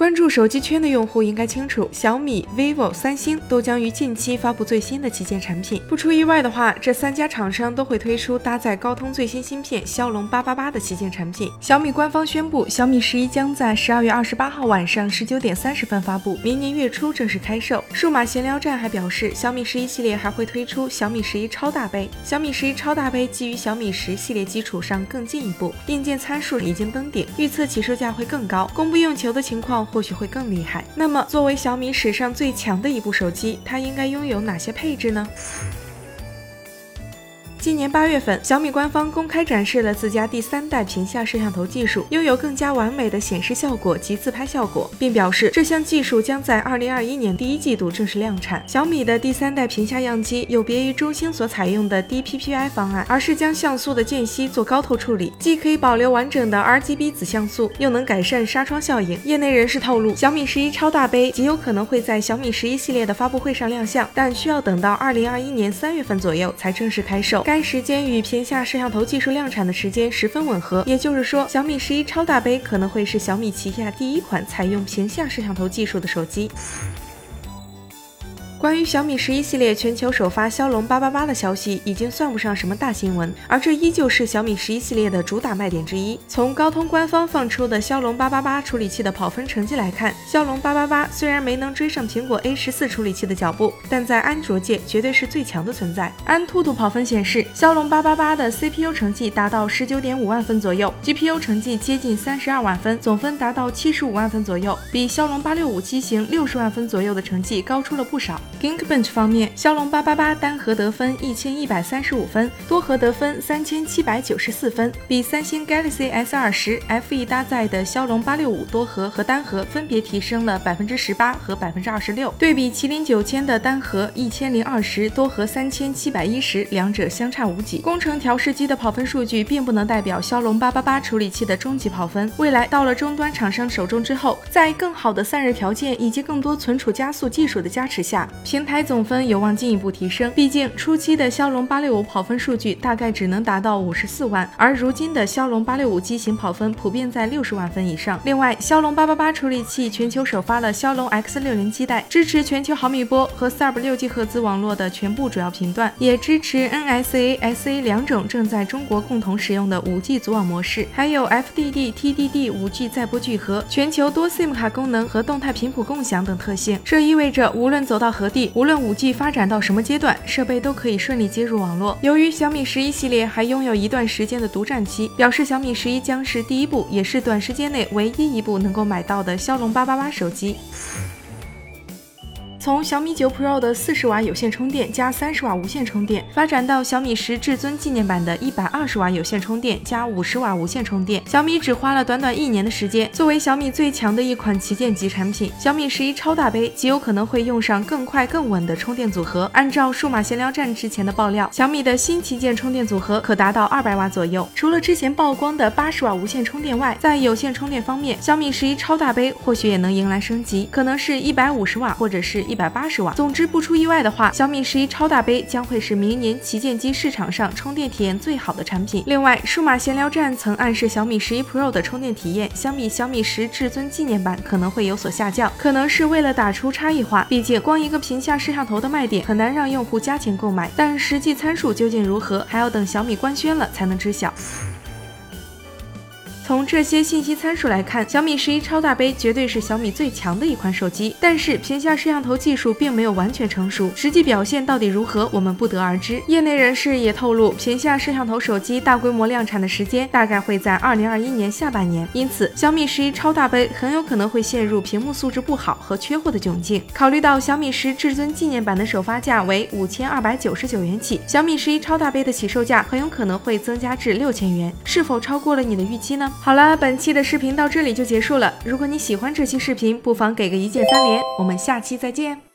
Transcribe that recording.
关注手机圈的用户应该清楚，小米、vivo、三星都将于近期发布最新的旗舰产品。不出意外的话，这三家厂商都会推出搭载高通最新芯片骁龙八八八的旗舰产品。小米官方宣布，小米十一将在十二月二十八号晚上十九点三十分发布，明年月初正式开售。数码闲聊站还表示，小米十一系列还会推出小米十一超大杯。小米十一超大杯基于小米十系列基础上更进一步，硬件参数已经登顶，预测起售价会更高，供不应求的情况。或许会更厉害。那么，作为小米史上最强的一部手机，它应该拥有哪些配置呢？今年八月份，小米官方公开展示了自家第三代屏下摄像头技术，拥有更加完美的显示效果及自拍效果，并表示这项技术将在二零二一年第一季度正式量产。小米的第三代屏下样机有别于中兴所采用的 DPPI 方案，而是将像素的间隙做高透处理，既可以保留完整的 RGB 子像素，又能改善纱窗效应。业内人士透露，小米十一超大杯极有可能会在小米十一系列的发布会上亮相，但需要等到二零二一年三月份左右才正式开售。该时间与屏下摄像头技术量产的时间十分吻合，也就是说，小米十一超大杯可能会是小米旗下第一款采用屏下摄像头技术的手机。关于小米十一系列全球首发骁龙八八八的消息，已经算不上什么大新闻，而这依旧是小米十一系列的主打卖点之一。从高通官方放出的骁龙八八八处理器的跑分成绩来看，骁龙八八八虽然没能追上苹果 A 十四处理器的脚步，但在安卓界绝对是最强的存在。安兔兔跑分显示，骁龙八八八的 CPU 成绩达到十九点五万分左右，GPU 成绩接近三十二万分，总分达到七十五万分左右，比骁龙八六五机型六十万分左右的成绩高出了不少。Geekbench 方面，骁龙八八八单核得分一千一百三十五分，多核得分三千七百九十四分，比三星 Galaxy S 二十 FE 搭载的骁龙八六五多核和单核分别提升了百分之十八和百分之二十六。对比麒麟九千的单核一千零二十，多核三千七百一十，两者相差无几。工程调试机的跑分数据并不能代表骁龙八八八处理器的终极跑分。未来到了终端厂商手中之后，在更好的散热条件以及更多存储加速技术的加持下，平台总分有望进一步提升。毕竟初期的骁龙八六五跑分数据大概只能达到五十四万，而如今的骁龙八六五机型跑分普遍在六十万分以上。另外，骁龙八八八处理器全球首发了骁龙 X 六零基带，支持全球毫米波和 Sub 六 G 赫兹网络的全部主要频段，也支持 NSA、SA 两种正在中国共同使用的五 G 组网模式，还有 FDD、TDD 五 G 载波聚合、全球多 SIM 卡功能和动态频谱共享等特性。这意味着无论走到何地，无论 5G 发展到什么阶段，设备都可以顺利接入网络。由于小米十一系列还拥有一段时间的独占期，表示小米十一将是第一部，也是短时间内唯一一部能够买到的骁龙八八八手机。从小米九 Pro 的四十瓦有线充电加三十瓦无线充电，发展到小米十至尊纪念版的一百二十瓦有线充电加五十瓦无线充电，小米只花了短短一年的时间。作为小米最强的一款旗舰级产品，小米十一超大杯极有可能会用上更快更稳的充电组合。按照数码闲聊站之前的爆料，小米的新旗舰充电组合可达到二百瓦左右。除了之前曝光的八十瓦无线充电外，在有线充电方面，小米十一超大杯或许也能迎来升级，可能是一百五十瓦或者是。一百八十瓦。总之，不出意外的话，小米十一超大杯将会是明年旗舰机市场上充电体验最好的产品。另外，数码闲聊站曾暗示小米十一 Pro 的充电体验相比小米十至尊纪念版可能会有所下降，可能是为了打出差异化。毕竟，光一个屏下摄像头的卖点很难让用户加钱购买，但实际参数究竟如何，还要等小米官宣了才能知晓。从这些信息参数来看，小米十一超大杯绝对是小米最强的一款手机。但是屏下摄像头技术并没有完全成熟，实际表现到底如何，我们不得而知。业内人士也透露，屏下摄像头手机大规模量产的时间大概会在二零二一年下半年，因此小米十一超大杯很有可能会陷入屏幕素质不好和缺货的窘境。考虑到小米十至尊纪念版的首发价为五千二百九十九元起，小米十一超大杯的起售价很有可能会增加至六千元，是否超过了你的预期呢？好了，本期的视频到这里就结束了。如果你喜欢这期视频，不妨给个一键三连。我们下期再见。